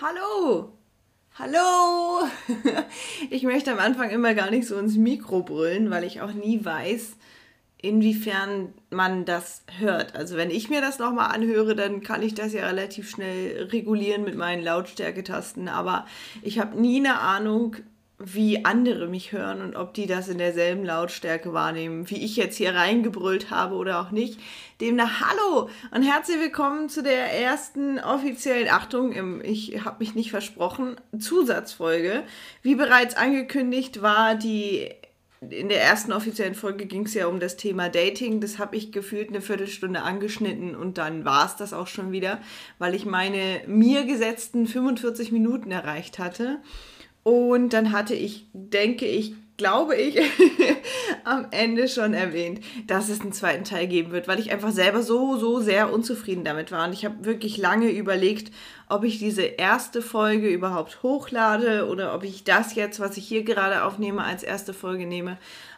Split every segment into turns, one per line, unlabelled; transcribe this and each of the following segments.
Hallo! Hallo! Ich möchte am Anfang immer gar nicht so ins Mikro brüllen, weil ich auch nie weiß, inwiefern man das hört. Also wenn ich mir das nochmal anhöre, dann kann ich das ja relativ schnell regulieren mit meinen Lautstärketasten. Aber ich habe nie eine Ahnung, wie andere mich hören und ob die das in derselben Lautstärke wahrnehmen, wie ich jetzt hier reingebrüllt habe oder auch nicht. Demnach hallo und herzlich willkommen zu der ersten offiziellen, Achtung, ich habe mich nicht versprochen, Zusatzfolge. Wie bereits angekündigt war die in der ersten offiziellen Folge ging es ja um das Thema Dating. Das habe ich gefühlt eine Viertelstunde angeschnitten und dann war es das auch schon wieder, weil ich meine mir gesetzten 45 Minuten erreicht hatte. Und dann hatte ich, denke ich, glaube ich, am Ende schon erwähnt, dass es einen zweiten Teil geben wird, weil ich einfach selber so, so sehr unzufrieden damit war. Und ich habe wirklich lange überlegt, ob ich diese erste Folge überhaupt hochlade oder ob ich das jetzt, was ich hier gerade aufnehme, als erste Folge nehme.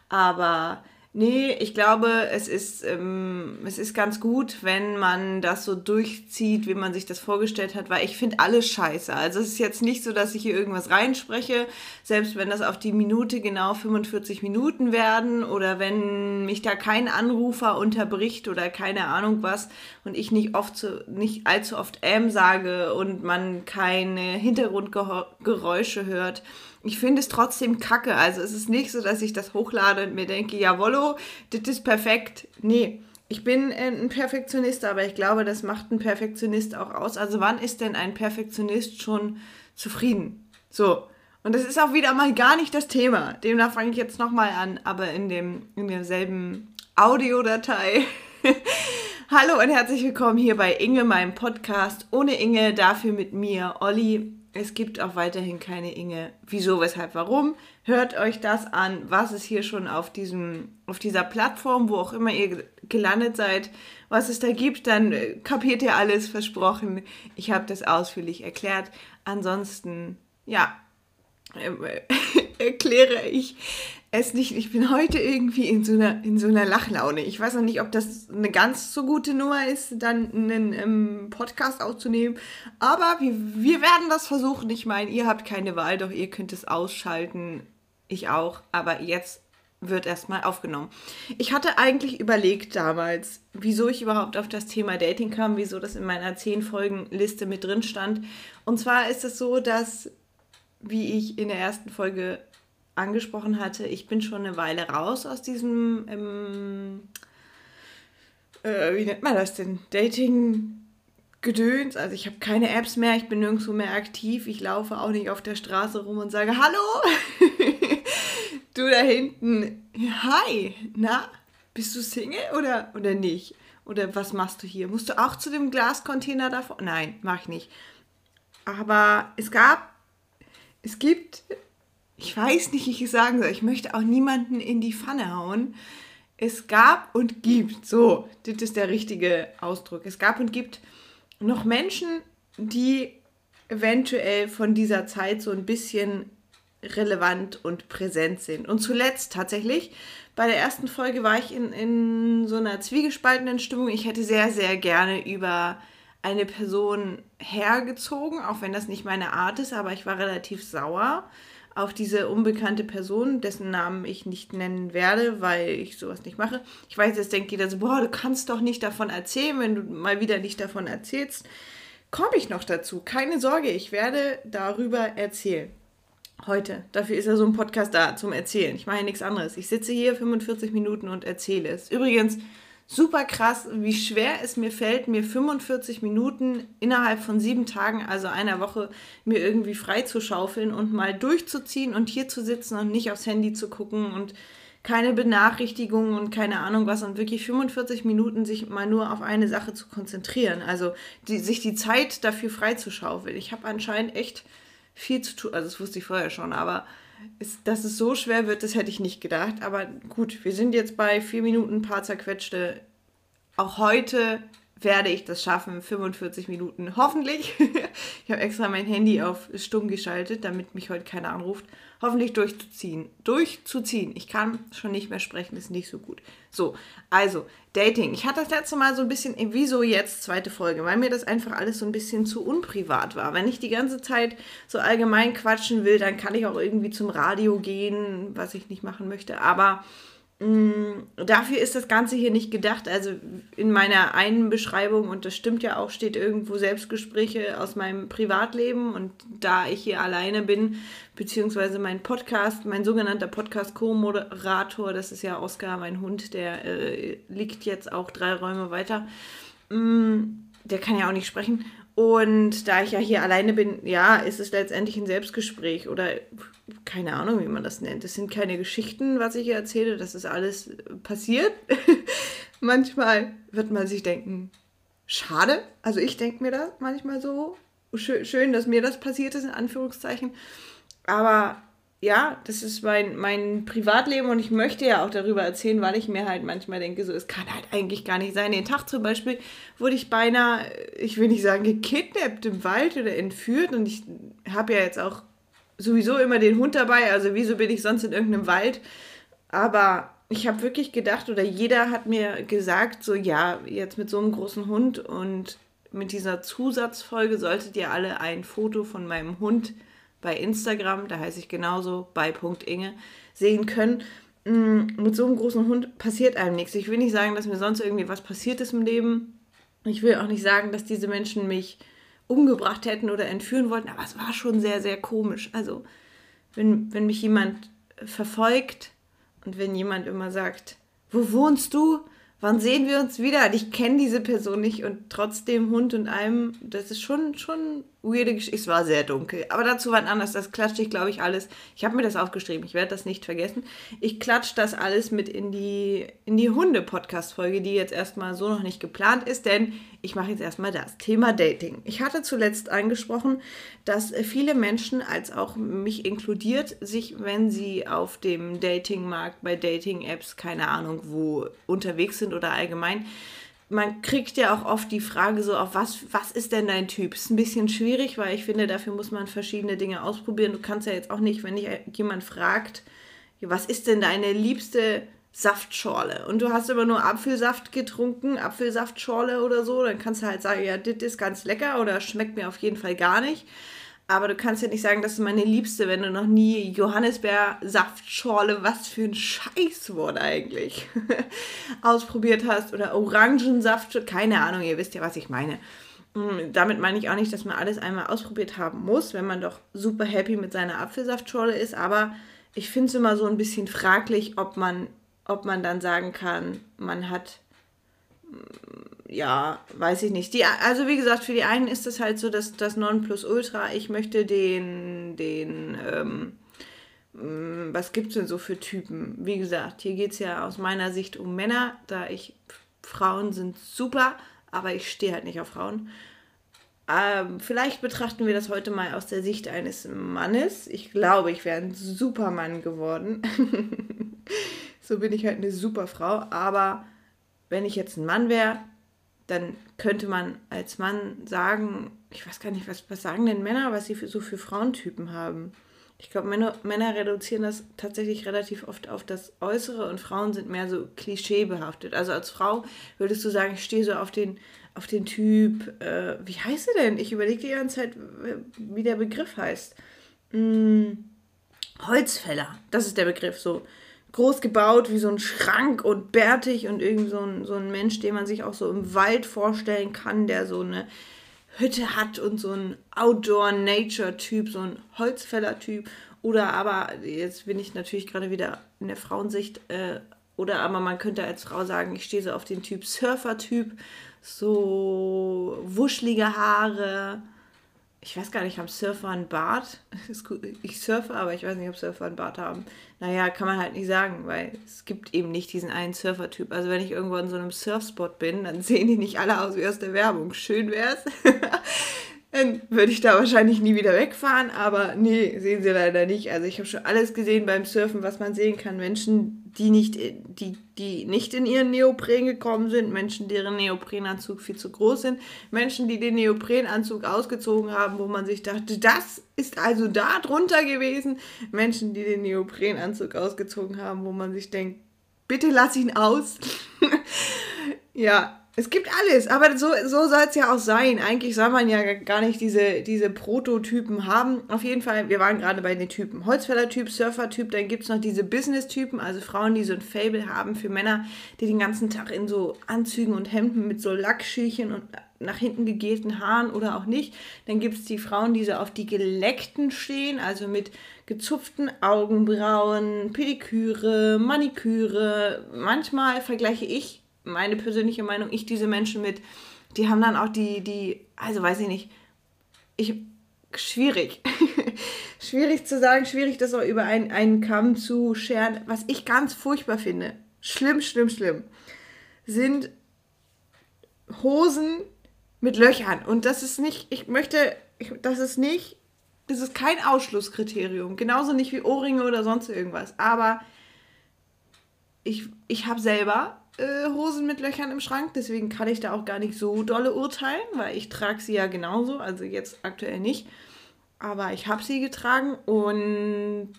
Aber Nee, ich glaube, es ist, ähm, es ist ganz gut, wenn man das so durchzieht, wie man sich das vorgestellt hat, weil ich finde alles scheiße. Also es ist jetzt nicht so, dass ich hier irgendwas reinspreche, selbst wenn das auf die Minute genau 45 Minuten werden oder wenn mich da kein Anrufer unterbricht oder keine Ahnung was und ich nicht oft so, nicht allzu oft ähm sage und man keine Hintergrundgeräusche hört ich finde es trotzdem kacke. Also es ist nicht so, dass ich das hochlade und mir denke, jawollo, das ist perfekt. Nee, ich bin ein Perfektionist, aber ich glaube, das macht ein Perfektionist auch aus. Also wann ist denn ein Perfektionist schon zufrieden? So. Und das ist auch wieder mal gar nicht das Thema. Demnach fange ich jetzt nochmal an, aber in, dem, in derselben Audiodatei. Hallo und herzlich willkommen hier bei Inge, meinem Podcast. Ohne Inge, dafür mit mir, Olli. Es gibt auch weiterhin keine Inge. Wieso, weshalb, warum? Hört euch das an, was es hier schon auf, diesem, auf dieser Plattform, wo auch immer ihr gelandet seid, was es da gibt, dann äh, kapiert ihr alles, versprochen. Ich habe das ausführlich erklärt. Ansonsten, ja, erkläre ich es nicht. Ich bin heute irgendwie in so einer, in so einer Lachlaune. Ich weiß noch nicht, ob das eine ganz so gute Nummer ist, dann einen ähm, Podcast aufzunehmen. Aber wir, wir werden das versuchen. Ich meine, ihr habt keine Wahl, doch ihr könnt es ausschalten. Ich auch. Aber jetzt wird erstmal aufgenommen. Ich hatte eigentlich überlegt damals, wieso ich überhaupt auf das Thema Dating kam, wieso das in meiner 10 Folgen Liste mit drin stand. Und zwar ist es so, dass, wie ich in der ersten Folge angesprochen hatte, ich bin schon eine Weile raus aus diesem, ähm, äh, wie nennt man das denn, Dating. Gedöns, also ich habe keine Apps mehr, ich bin nirgendwo mehr aktiv, ich laufe auch nicht auf der Straße rum und sage Hallo, du da hinten, hi, na, bist du Single oder, oder nicht? Oder was machst du hier? Musst du auch zu dem Glascontainer davor? Nein, mach ich nicht. Aber es gab, es gibt ich weiß nicht, wie ich sagen soll. Ich möchte auch niemanden in die Pfanne hauen. Es gab und gibt, so, das ist der richtige Ausdruck. Es gab und gibt noch Menschen, die eventuell von dieser Zeit so ein bisschen relevant und präsent sind. Und zuletzt tatsächlich, bei der ersten Folge war ich in, in so einer zwiegespaltenen Stimmung. Ich hätte sehr, sehr gerne über eine Person hergezogen, auch wenn das nicht meine Art ist, aber ich war relativ sauer auf diese unbekannte Person, dessen Namen ich nicht nennen werde, weil ich sowas nicht mache. Ich weiß, jetzt denkt jeder so, boah, du kannst doch nicht davon erzählen, wenn du mal wieder nicht davon erzählst. Komme ich noch dazu. Keine Sorge, ich werde darüber erzählen. Heute. Dafür ist ja so ein Podcast da, zum Erzählen. Ich mache nichts anderes. Ich sitze hier 45 Minuten und erzähle es. Übrigens, super krass, wie schwer es mir fällt, mir 45 Minuten innerhalb von sieben Tagen, also einer Woche, mir irgendwie frei zu schaufeln und mal durchzuziehen und hier zu sitzen und nicht aufs Handy zu gucken und keine Benachrichtigungen und keine Ahnung was und wirklich 45 Minuten sich mal nur auf eine Sache zu konzentrieren. Also die, sich die Zeit dafür freizuschaufeln. Ich habe anscheinend echt viel zu tun. Also das wusste ich vorher schon, aber ist, dass es so schwer wird, das hätte ich nicht gedacht. Aber gut, wir sind jetzt bei vier Minuten, ein paar zerquetschte. Auch heute werde ich das schaffen, 45 Minuten, hoffentlich. ich habe extra mein Handy auf stumm geschaltet, damit mich heute keiner anruft. Hoffentlich durchzuziehen. Durchzuziehen. Ich kann schon nicht mehr sprechen, ist nicht so gut. So, also, Dating. Ich hatte das letzte Mal so ein bisschen, wieso jetzt zweite Folge, weil mir das einfach alles so ein bisschen zu unprivat war. Wenn ich die ganze Zeit so allgemein quatschen will, dann kann ich auch irgendwie zum Radio gehen, was ich nicht machen möchte. Aber dafür ist das Ganze hier nicht gedacht. Also in meiner einen Beschreibung, und das stimmt ja auch, steht irgendwo Selbstgespräche aus meinem Privatleben. Und da ich hier alleine bin, beziehungsweise mein Podcast, mein sogenannter Podcast-Co-Moderator, das ist ja Oskar, mein Hund, der äh, liegt jetzt auch drei Räume weiter. Mm, der kann ja auch nicht sprechen. Und da ich ja hier alleine bin, ja, ist es letztendlich ein Selbstgespräch oder keine Ahnung, wie man das nennt. Das sind keine Geschichten, was ich hier erzähle, das ist alles passiert. manchmal wird man sich denken, schade. Also ich denke mir das manchmal so. Schön, dass mir das passiert ist, in Anführungszeichen. Aber ja, das ist mein, mein Privatleben und ich möchte ja auch darüber erzählen, weil ich mir halt manchmal denke, so, es kann halt eigentlich gar nicht sein. Den Tag zum Beispiel wurde ich beinahe, ich will nicht sagen, gekidnappt im Wald oder entführt und ich habe ja jetzt auch sowieso immer den Hund dabei, also wieso bin ich sonst in irgendeinem Wald? Aber ich habe wirklich gedacht, oder jeder hat mir gesagt, so ja, jetzt mit so einem großen Hund und mit dieser Zusatzfolge solltet ihr alle ein Foto von meinem Hund bei Instagram, da heiße ich genauso, bei Inge, sehen können. Mm, mit so einem großen Hund passiert einem nichts. Ich will nicht sagen, dass mir sonst irgendwie was passiert ist im Leben. Ich will auch nicht sagen, dass diese Menschen mich umgebracht hätten oder entführen wollten, aber es war schon sehr, sehr komisch. Also, wenn, wenn mich jemand verfolgt und wenn jemand immer sagt, wo wohnst du? wann sehen wir uns wieder? Ich kenne diese Person nicht und trotzdem Hund und allem, das ist schon, schon weirde Geschichte. Es war sehr dunkel, aber dazu war anders. Das klatsche ich, glaube ich, alles. Ich habe mir das aufgeschrieben, ich werde das nicht vergessen. Ich klatsche das alles mit in die, in die Hunde-Podcast-Folge, die jetzt erstmal so noch nicht geplant ist, denn ich mache jetzt erstmal das Thema Dating. Ich hatte zuletzt angesprochen, dass viele Menschen, als auch mich inkludiert, sich, wenn sie auf dem Datingmarkt bei Dating-Apps, keine Ahnung wo, unterwegs sind oder allgemein, man kriegt ja auch oft die Frage so, auf was, was ist denn dein Typ? Ist ein bisschen schwierig, weil ich finde, dafür muss man verschiedene Dinge ausprobieren. Du kannst ja jetzt auch nicht, wenn dich jemand fragt, was ist denn deine liebste Saftschorle und du hast immer nur Apfelsaft getrunken, Apfelsaftschorle oder so, dann kannst du halt sagen, ja, das ist ganz lecker oder schmeckt mir auf jeden Fall gar nicht. Aber du kannst ja nicht sagen, das ist meine Liebste, wenn du noch nie Johannisbeer-Saftschorle, was für ein Scheißwort eigentlich, ausprobiert hast. Oder Orangensaft, keine Ahnung, ihr wisst ja, was ich meine. Mm, damit meine ich auch nicht, dass man alles einmal ausprobiert haben muss, wenn man doch super happy mit seiner Apfelsaftschorle ist. Aber ich finde es immer so ein bisschen fraglich, ob man ob man dann sagen kann, man hat, ja, weiß ich nicht. Die, also wie gesagt, für die einen ist das halt so dass das Nonplusultra. Ich möchte den, den, ähm, mm, was gibt es denn so für Typen? Wie gesagt, hier geht es ja aus meiner Sicht um Männer, da ich, Frauen sind super, aber ich stehe halt nicht auf Frauen. Ähm, vielleicht betrachten wir das heute mal aus der Sicht eines Mannes. Ich glaube, ich wäre ein Supermann geworden. so bin ich halt eine super Frau. Aber wenn ich jetzt ein Mann wäre, dann könnte man als Mann sagen, ich weiß gar nicht, was, was sagen denn Männer, was sie für, so für Frauentypen haben. Ich glaube, Männer, Männer reduzieren das tatsächlich relativ oft auf das Äußere und Frauen sind mehr so klischeebehaftet. Also als Frau würdest du sagen, ich stehe so auf den, auf den Typ, äh, wie heißt er denn? Ich überlege die ganze Zeit, wie der Begriff heißt. Hm, Holzfäller, das ist der Begriff so groß gebaut, wie so ein Schrank und bärtig und irgendwie so ein, so ein Mensch, den man sich auch so im Wald vorstellen kann, der so eine Hütte hat und so ein Outdoor-Nature-Typ, so ein Holzfäller-Typ. Oder aber, jetzt bin ich natürlich gerade wieder in der Frauensicht, äh, oder aber man könnte als Frau sagen, ich stehe so auf den Typ Surfer-Typ, so wuschelige Haare, ich weiß gar nicht, haben Surfer einen Bart? Ich surfe, aber ich weiß nicht, ob Surfer einen Bart haben. Naja, kann man halt nicht sagen, weil es gibt eben nicht diesen einen Surfer-Typ. Also wenn ich irgendwo in so einem Surfspot bin, dann sehen die nicht alle aus wie aus der Werbung. Schön wär's. dann würde ich da wahrscheinlich nie wieder wegfahren, aber nee, sehen sie leider nicht. Also ich habe schon alles gesehen beim Surfen, was man sehen kann. Menschen, die nicht, die, die nicht in ihren Neopren gekommen sind, Menschen, deren Neoprenanzug viel zu groß sind, Menschen, die den Neoprenanzug ausgezogen haben, wo man sich dachte, das ist also da drunter gewesen. Menschen, die den Neoprenanzug ausgezogen haben, wo man sich denkt, bitte lass ihn aus. ja, es gibt alles, aber so, so soll es ja auch sein. Eigentlich soll man ja gar nicht diese, diese Prototypen haben. Auf jeden Fall, wir waren gerade bei den Typen. Holzfäller-Typ, Surfer-Typ, dann gibt es noch diese Business-Typen, also Frauen, die so ein Fable haben für Männer, die den ganzen Tag in so Anzügen und Hemden mit so Lackschälchen und nach hinten gegelten Haaren oder auch nicht. Dann gibt es die Frauen, die so auf die geleckten stehen, also mit gezupften Augenbrauen, Pediküre, Maniküre. Manchmal vergleiche ich meine persönliche Meinung, ich diese Menschen mit, die haben dann auch die, die, also weiß ich nicht, ich, schwierig. schwierig zu sagen, schwierig das auch über einen, einen Kamm zu scheren. Was ich ganz furchtbar finde, schlimm, schlimm, schlimm, sind Hosen mit Löchern. Und das ist nicht, ich möchte, ich, das ist nicht, das ist kein Ausschlusskriterium. Genauso nicht wie Ohrringe oder sonst irgendwas. Aber ich, ich habe selber äh, Hosen mit Löchern im Schrank, deswegen kann ich da auch gar nicht so dolle urteilen, weil ich trage sie ja genauso, also jetzt aktuell nicht. Aber ich habe sie getragen und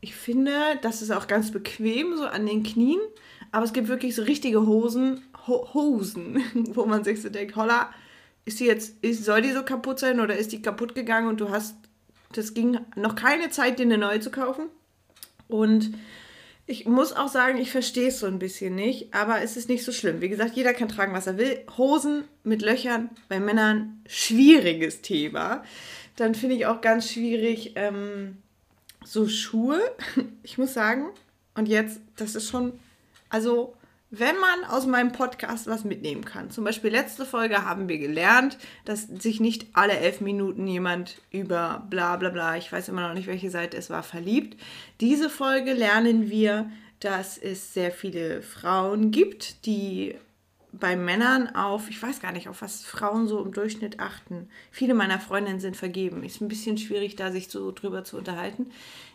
ich finde, das ist auch ganz bequem, so an den Knien. Aber es gibt wirklich so richtige Hosen, Ho Hosen, wo man sich so denkt, holla, ist die jetzt, ist, soll die so kaputt sein oder ist die kaputt gegangen und du hast, das ging noch keine Zeit, dir eine neue zu kaufen. Und ich muss auch sagen, ich verstehe es so ein bisschen nicht, aber es ist nicht so schlimm. Wie gesagt, jeder kann tragen, was er will. Hosen mit Löchern bei Männern, schwieriges Thema. Dann finde ich auch ganz schwierig ähm, so Schuhe. Ich muss sagen, und jetzt, das ist schon, also wenn man aus meinem Podcast was mitnehmen kann. Zum Beispiel letzte Folge haben wir gelernt, dass sich nicht alle elf Minuten jemand über bla bla bla, ich weiß immer noch nicht, welche Seite es war, verliebt. Diese Folge lernen wir, dass es sehr viele Frauen gibt, die bei Männern auf, ich weiß gar nicht, auf was Frauen so im Durchschnitt achten. Viele meiner Freundinnen sind vergeben. Ist ein bisschen schwierig, da sich so drüber zu unterhalten.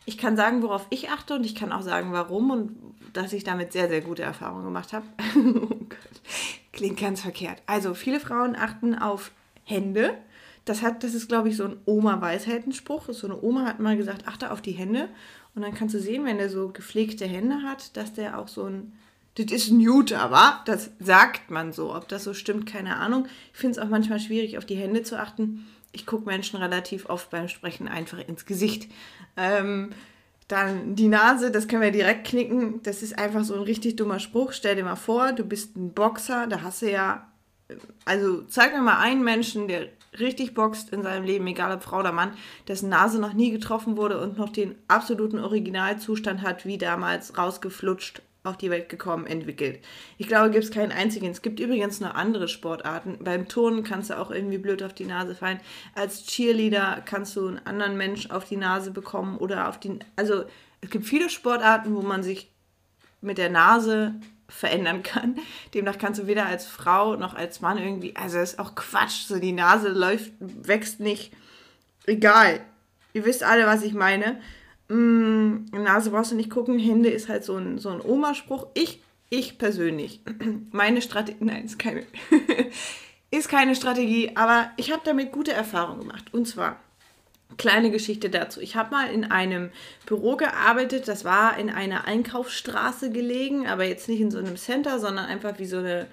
Ich kann sagen, worauf ich achte und ich kann auch sagen, warum und dass ich damit sehr, sehr gute Erfahrungen gemacht habe. oh. Klingt ganz verkehrt. Also, viele Frauen achten auf Hände. Das, hat, das ist, glaube ich, so ein Oma-Weisheitenspruch. So eine Oma hat mal gesagt, achte auf die Hände. Und dann kannst du sehen, wenn der so gepflegte Hände hat, dass der auch so ein das ist ein Jute, aber das sagt man so. Ob das so stimmt, keine Ahnung. Ich finde es auch manchmal schwierig, auf die Hände zu achten. Ich gucke Menschen relativ oft beim Sprechen einfach ins Gesicht. Ähm, dann die Nase, das können wir direkt knicken. Das ist einfach so ein richtig dummer Spruch. Stell dir mal vor, du bist ein Boxer, da hast du ja. Also zeig mir mal einen Menschen, der richtig boxt in seinem Leben, egal ob Frau oder Mann, dessen Nase noch nie getroffen wurde und noch den absoluten Originalzustand hat, wie damals rausgeflutscht auf die Welt gekommen, entwickelt. Ich glaube, gibt es keinen einzigen. Es gibt übrigens noch andere Sportarten. Beim Turnen kannst du auch irgendwie blöd auf die Nase fallen. Als Cheerleader kannst du einen anderen Mensch auf die Nase bekommen oder auf die. Also es gibt viele Sportarten, wo man sich mit der Nase verändern kann. Demnach kannst du weder als Frau noch als Mann irgendwie. Also es ist auch Quatsch. So die Nase läuft, wächst nicht. Egal. Ihr wisst alle, was ich meine. Mm, Nase brauchst du nicht gucken, Hände ist halt so ein, so ein Oma-Spruch. Ich, ich persönlich, meine Strategie, nein, ist keine, ist keine Strategie, aber ich habe damit gute Erfahrungen gemacht. Und zwar, kleine Geschichte dazu. Ich habe mal in einem Büro gearbeitet, das war in einer Einkaufsstraße gelegen, aber jetzt nicht in so einem Center, sondern einfach wie so eine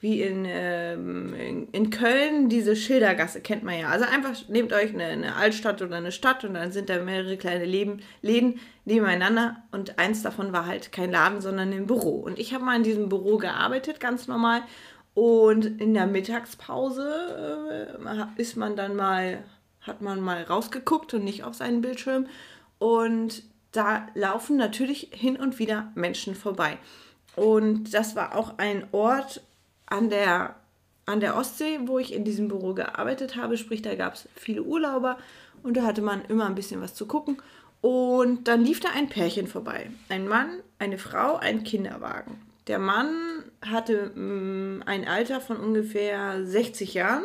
wie in, ähm, in, in, Köln diese Schildergasse, kennt man ja. Also einfach nehmt euch eine, eine, Altstadt oder eine Stadt und dann sind da mehrere kleine Leben, Läden nebeneinander und eins davon war halt kein Laden, sondern ein Büro. Und ich habe mal in diesem Büro gearbeitet, ganz normal. Und in der Mittagspause äh, ist man dann mal, hat man mal rausgeguckt und nicht auf seinen Bildschirm. Und da laufen natürlich hin und wieder Menschen vorbei. Und das war auch ein Ort, an der, an der Ostsee, wo ich in diesem Büro gearbeitet habe. Sprich, da gab es viele Urlauber und da hatte man immer ein bisschen was zu gucken. Und dann lief da ein Pärchen vorbei. Ein Mann, eine Frau, ein Kinderwagen. Der Mann hatte mh, mm, ein Alter von ungefähr 60 Jahren,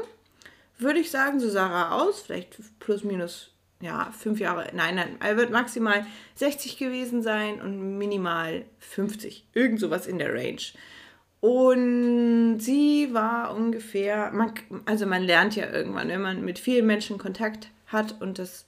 würde ich sagen, so sah er aus, vielleicht plus minus, ja, fünf Jahre, nein, nein, er wird maximal 60 gewesen sein und minimal 50, irgend sowas in der Range. Und sie war ungefähr, man, also man lernt ja irgendwann, wenn man mit vielen Menschen Kontakt hat und das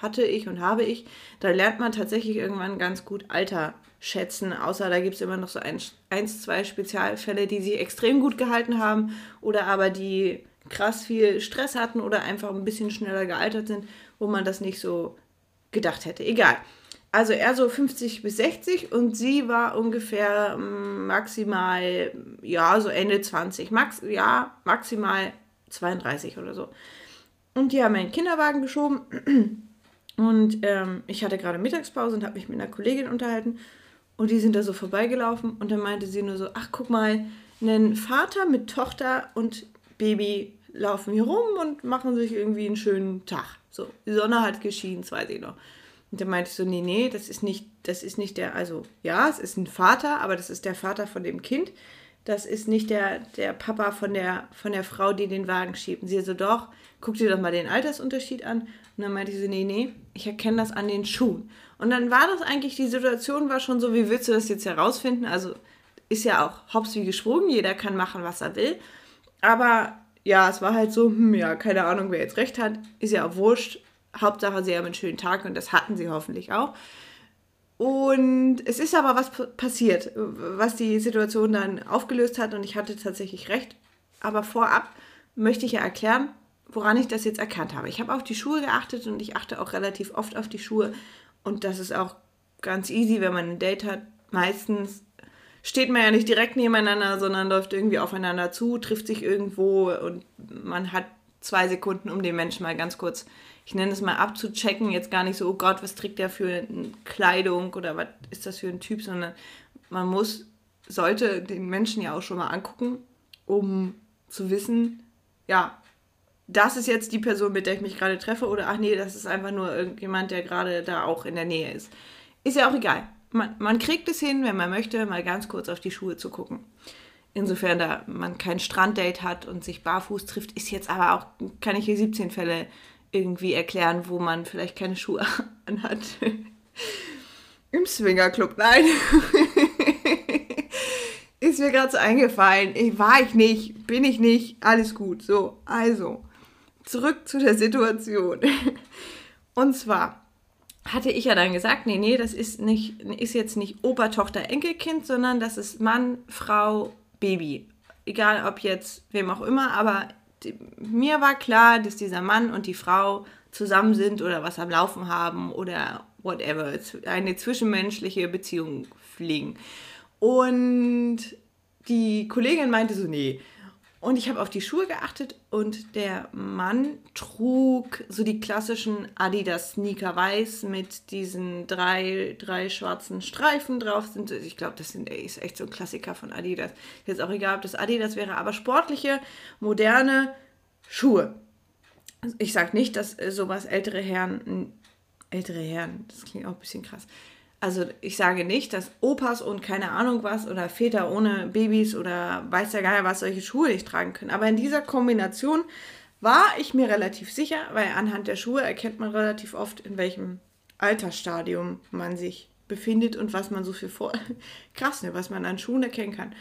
hatte ich und habe ich, da lernt man tatsächlich irgendwann ganz gut Alter schätzen, außer da gibt es immer noch so ein, eins, zwei Spezialfälle, die sich extrem gut gehalten haben oder aber die krass viel Stress hatten oder einfach ein bisschen schneller gealtert sind, wo man das nicht so gedacht hätte. Egal. Also er so 50 bis 60 und sie war ungefähr mm, maximal, ja, so Ende 20. Max, ja, maximal 32 oder so. Und die haben einen Kinderwagen geschoben. Und ähm, ich hatte gerade Mittagspause und habe mich mit einer Kollegin unterhalten. Und die sind da so vorbeigelaufen. Und dann meinte sie nur so: Ach, guck mal, ein Vater mit Tochter und Baby laufen hier rum und machen sich irgendwie einen schönen Tag. So, die Sonne hat geschienen, das weiß ich noch. Und dann meinte ich so, nee, nee, das ist nicht, das ist nicht der, also ja, es ist ein Vater, aber das ist der Vater von dem Kind. Das ist nicht der, der Papa von der, von der Frau, die den Wagen schiebt. Und sie so, doch, guck dir doch mal den Altersunterschied an. Und dann meinte ich so, nee, nee, ich erkenne das an den Schuhen. Und dann war das eigentlich, die Situation war schon so, wie willst du das jetzt herausfinden? Also ist ja auch hops wie gesprungen, jeder kann machen, was er will. Aber ja, es war halt so, hm, ja, keine Ahnung, wer jetzt recht hat, ist ja auch wurscht. Hauptsache, sie haben einen schönen Tag und das hatten sie hoffentlich auch. Und es ist aber was passiert, was die Situation dann aufgelöst hat und ich hatte tatsächlich recht. Aber vorab möchte ich ja erklären, woran ich das jetzt erkannt habe. Ich habe auf die Schuhe geachtet und ich achte auch relativ oft auf die Schuhe und das ist auch ganz easy, wenn man ein Date hat. Meistens steht man ja nicht direkt nebeneinander, sondern läuft irgendwie aufeinander zu, trifft sich irgendwo und man hat zwei Sekunden, um den Menschen mal ganz kurz, ich nenne es mal abzuchecken. Jetzt gar nicht so, oh Gott, was trägt der für eine Kleidung oder was ist das für ein Typ, sondern man muss, sollte den Menschen ja auch schon mal angucken, um zu wissen, ja, das ist jetzt die Person, mit der ich mich gerade treffe oder ach nee, das ist einfach nur irgendjemand, der gerade da auch in der Nähe ist. Ist ja auch egal man, man kriegt es hin, wenn man möchte, mal ganz kurz auf die Schuhe zu gucken. Insofern, da man kein Stranddate hat und sich barfuß trifft, ist jetzt aber auch, kann ich hier 17 Fälle irgendwie erklären, wo man vielleicht keine Schuhe anhat. Im Swingerclub, nein. ist mir gerade so eingefallen. Ich, war ich nicht, bin ich nicht, alles gut. So, also, zurück zu der Situation. Und zwar, hatte ich ja dann gesagt, nee, nee, das ist, nicht, ist jetzt nicht Opa, Tochter, Enkelkind, sondern das ist Mann, Frau, Baby. Egal ob jetzt wem auch immer, aber mir war klar, dass dieser Mann und die Frau zusammen sind oder was am Laufen haben oder whatever, eine zwischenmenschliche Beziehung pflegen. Und die Kollegin meinte so, nee, und ich habe auf die Schuhe geachtet und der Mann trug so die klassischen Adidas-Sneaker weiß mit diesen drei, drei schwarzen Streifen drauf. Ich glaube, das ist echt so ein Klassiker von Adidas. Jetzt auch egal, ob das Adidas wäre, aber sportliche, moderne Schuhe. Ich sage nicht, dass sowas ältere Herren, ältere Herren, das klingt auch ein bisschen krass, also ich sage nicht, dass Opas und keine Ahnung was oder Väter ohne Babys oder weiß der Geier was solche Schuhe nicht tragen können. Aber in dieser Kombination war ich mir relativ sicher, weil anhand der Schuhe erkennt man relativ oft, in welchem Altersstadium man sich befindet und was man so für vor krass, ne, was man an Schuhen erkennen kann.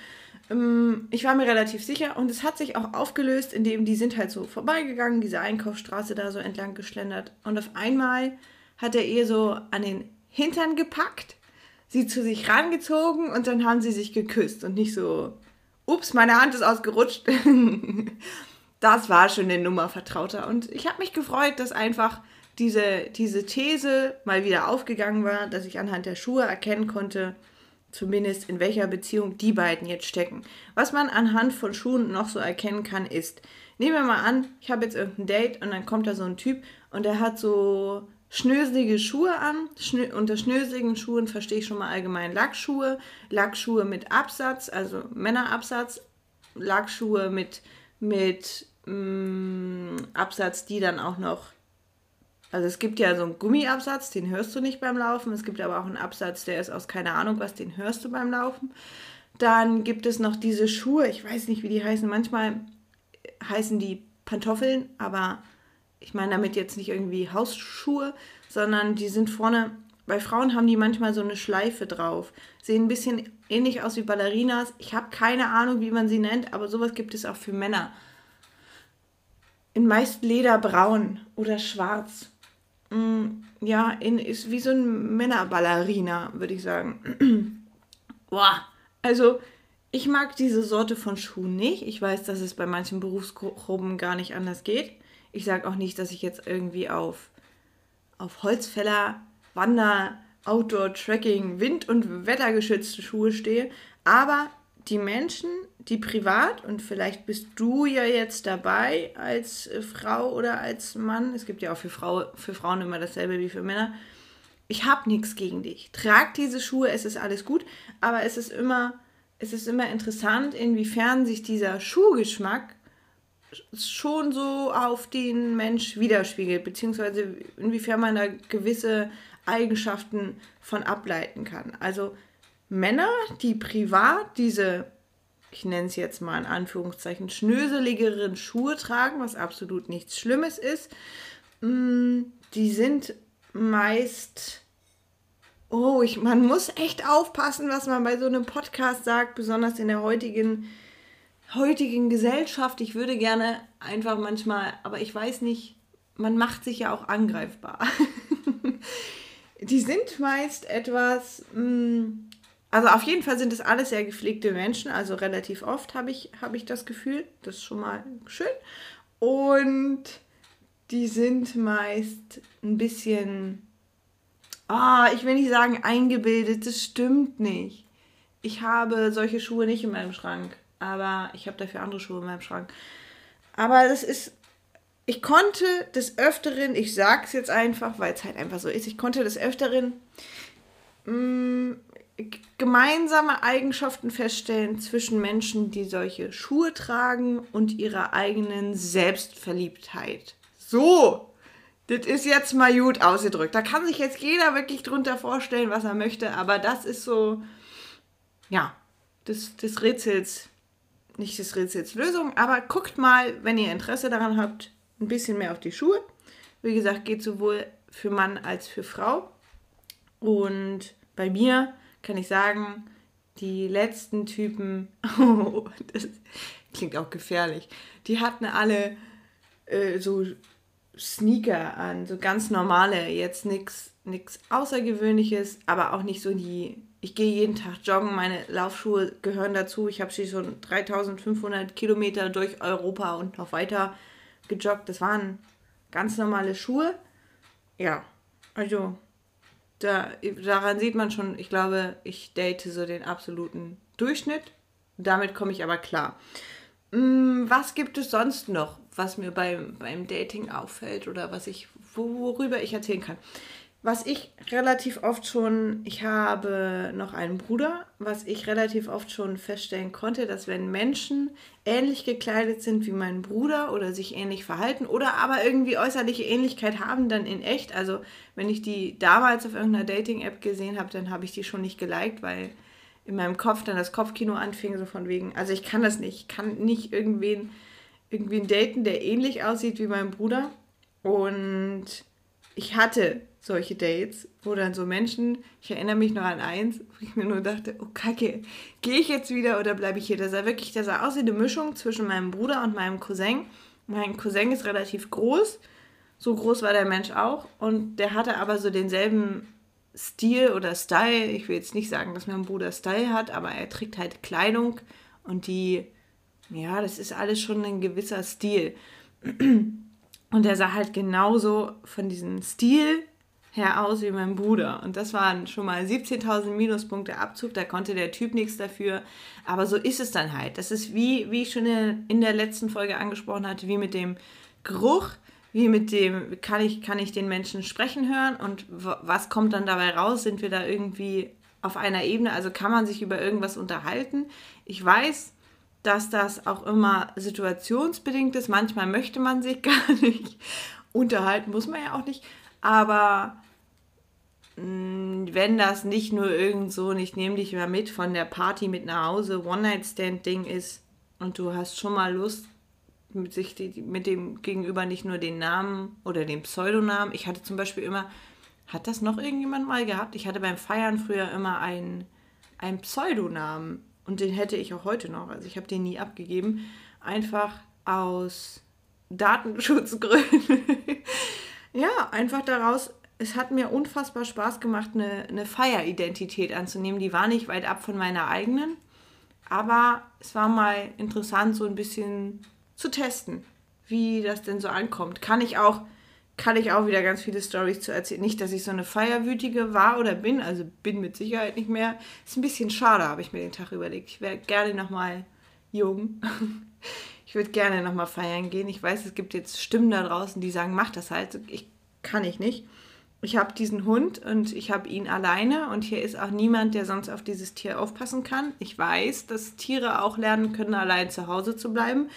Ähm, ich war mir relativ sicher und es hat sich auch aufgelöst, indem die sind halt so vorbeigegangen, diese Einkaufsstraße da so entlang geschlendert und auf einmal hat er ihr so an den Hintern gepackt, sie zu sich rangezogen und dann haben sie sich geküsst und nicht so, ups, meine Hand ist ausgerutscht. das war schon eine Nummer vertrauter. Und ich habe mich gefreut, dass einfach diese, diese These mal wieder aufgegangen war, dass ich anhand der Schuhe erkennen konnte, zumindest in welcher Beziehung die beiden jetzt stecken. Was man anhand von Schuhen noch so erkennen kann, ist, nehmen wir mal an, ich habe jetzt irgendein Date und dann kommt da so ein Typ und der hat so schnöselige Schuhe an. Schnö unter schnöseligen Schuhen verstehe ich schon mal allgemein Lackschuhe. Lackschuhe mit Absatz, also Männerabsatz. Lackschuhe mit, mit mh, mm, Absatz, die dann auch noch. Also es gibt ja so einen Gummiabsatz, den hörst du nicht beim Laufen. Es gibt aber auch einen Absatz, der ist aus keine Ahnung was, den hörst du beim Laufen. Dann gibt es noch diese Schuhe, ich weiß nicht, wie die heißen. Manchmal heißen die Pantoffeln, aber ich meine damit jetzt nicht irgendwie Hausschuhe, sondern die sind vorne, bei Frauen haben die manchmal so eine Schleife drauf. Sehen ein bisschen ähnlich aus wie Ballerinas. Ich habe keine Ahnung, wie man sie nennt, aber sowas gibt es auch für Männer. In meist Lederbraun oder schwarz. Mm, ja, in, ist wie so ein Männerballerina, würde ich sagen. Boah, also ich mag diese Sorte von Schuhen nicht. Ich weiß, dass es bei manchen Berufsgruppen gar nicht anders geht. Ich sage auch nicht, dass ich jetzt irgendwie auf, auf Holzfäller, Wander, Outdoor, Trekking, Wind- und wettergeschützte Schuhe stehe. Aber die Menschen, die privat, und vielleicht bist du ja jetzt dabei als äh, Frau oder als Mann, es gibt ja auch für, Frau, für Frauen immer dasselbe wie für Männer, ich habe nichts gegen dich. Trag diese Schuhe, es ist alles gut, aber es ist immer, es ist immer interessant, inwiefern sich dieser Schuhgeschmack schon so auf den Mensch widerspiegelt, beziehungsweise inwiefern man da gewisse Eigenschaften von ableiten kann. Also Männer, die privat diese, ich nenne es jetzt mal in Anführungszeichen, schnöseligeren Schuhe tragen, was absolut nichts Schlimmes ist, mm, die sind meist Oh, ich, man muss echt aufpassen, was man bei so einem Podcast sagt, besonders in der heutigen heutigen Gesellschaft, ich würde gerne einfach manchmal, aber ich weiß nicht, man macht sich ja auch angreifbar. die sind meist etwas, mm, also auf jeden Fall sind es alles sehr gepflegte Menschen, also relativ oft habe ich, hab ich das Gefühl, das ist schon mal schön. Und die sind meist ein bisschen, ah, ich will nicht sagen eingebildet, das stimmt nicht. Ich habe solche Schuhe nicht in meinem Schrank aber ich habe dafür andere Schuhe in meinem Schrank. Aber das ist, ich konnte des Öfteren, ich sag's jetzt einfach, weil es halt einfach so ist, ich konnte des Öfteren mh, mm, gemeinsame Eigenschaften feststellen zwischen Menschen, die solche Schuhe tragen und ihrer eigenen Selbstverliebtheit. So, das ist jetzt mal gut ausgedrückt. Da kann sich jetzt jeder wirklich drunter vorstellen, was er möchte, aber das ist so, ja, des, des Rätsels nicht des Rätsels Lösung, aber guckt mal, wenn ihr Interesse daran habt, ein bisschen mehr auf die Schuhe. Wie gesagt, geht sowohl für Mann als für Frau. Und bei mir kann ich sagen, die letzten Typen, oh, das klingt auch gefährlich, die hatten alle äh, so Sneaker an, so ganz normale, jetzt nichts Außergewöhnliches, aber auch nicht so die ich gehe jeden Tag joggen, meine Laufschuhe gehören dazu. Ich habe sie schon 3500 Kilometer durch Europa und noch weiter gejoggt. Das waren ganz normale Schuhe. Ja, also da, daran sieht man schon, ich glaube, ich date so den absoluten Durchschnitt. Damit komme ich aber klar. Hm, was gibt es sonst noch, was mir beim, beim Dating auffällt oder was ich, worüber ich erzählen kann? Was ich relativ oft schon, ich habe noch einen Bruder, was ich relativ oft schon feststellen konnte, dass wenn Menschen ähnlich gekleidet sind wie mein Bruder oder sich ähnlich verhalten oder aber irgendwie äußerliche Ähnlichkeit haben, dann in echt, also wenn ich die damals auf irgendeiner Dating-App gesehen habe, dann habe ich die schon nicht geliked, weil in meinem Kopf dann das Kopfkino anfing, so von wegen, also ich kann das nicht, ich kann nicht irgendwen, irgendwen daten, der ähnlich aussieht wie mein Bruder. Und ich hatte solche Dates, wo dann so Menschen, ich erinnere mich noch an eins, wo ich mir nur dachte, oh Kacke, gehe ich jetzt wieder oder bleibe ich hier? Das sah wirklich, das sah aus wie eine Mischung zwischen meinem Bruder und meinem Cousin. Mein Cousin ist relativ groß, so groß war der Mensch auch und der hatte aber so denselben Stil oder Style. Ich will jetzt nicht sagen, dass mein Bruder Style hat, aber er trägt halt Kleidung und die, ja, das ist alles schon ein gewisser Stil. Und er sah halt genauso von diesem Stil her aus wie mein Bruder. Und das waren schon mal 17.000 Minuspunkte Abzug. Da konnte der Typ nichts dafür. Aber so ist es dann halt. Das ist wie, wie ich schon in der letzten Folge angesprochen hatte, wie mit dem Geruch, wie mit dem, kann ich, kann ich den Menschen sprechen hören und was kommt dann dabei raus? Sind wir da irgendwie auf einer Ebene? Also kann man sich über irgendwas unterhalten? Ich weiß, dass das auch immer situationsbedingt ist. Manchmal möchte man sich gar nicht unterhalten, muss man ja auch nicht. Aber mh, mm, wenn das nicht nur irgend so, ich nehme dich mal mit von der Party mit nach Hause, One-Night-Stand-Ding ist und du hast schon mal Lust, mit sich mit dem Gegenüber nicht nur den Namen oder den Pseudonamen. Ich hatte zum Beispiel immer, hat das noch irgendjemand mal gehabt? Ich hatte beim Feiern früher immer einen, einen Pseudonamen und den hätte ich auch heute noch. Also ich habe den nie abgegeben. Einfach aus Datenschutzgründen. ja, einfach daraus, es hat mir unfassbar Spaß gemacht, eine, eine Feieridentität anzunehmen. Die war nicht weit ab von meiner eigenen. Aber es war mal interessant, so ein bisschen zu testen, wie das denn so ankommt. Kann ich auch, kann ich auch wieder ganz viele Stories zu erzählen. Nicht, dass ich so eine Feierwütige war oder bin, also bin mit Sicherheit nicht mehr. Ist ein bisschen schade, habe ich mir den Tag überlegt. Ich wäre gerne nochmal jung. Ich würde gerne nochmal feiern gehen. Ich weiß, es gibt jetzt Stimmen da draußen, die sagen, mach das halt. Ich kann ich nicht. Ich habe diesen Hund und ich habe ihn alleine und hier ist auch niemand, der sonst auf dieses Tier aufpassen kann. Ich weiß, dass Tiere auch lernen können, allein zu Hause zu bleiben.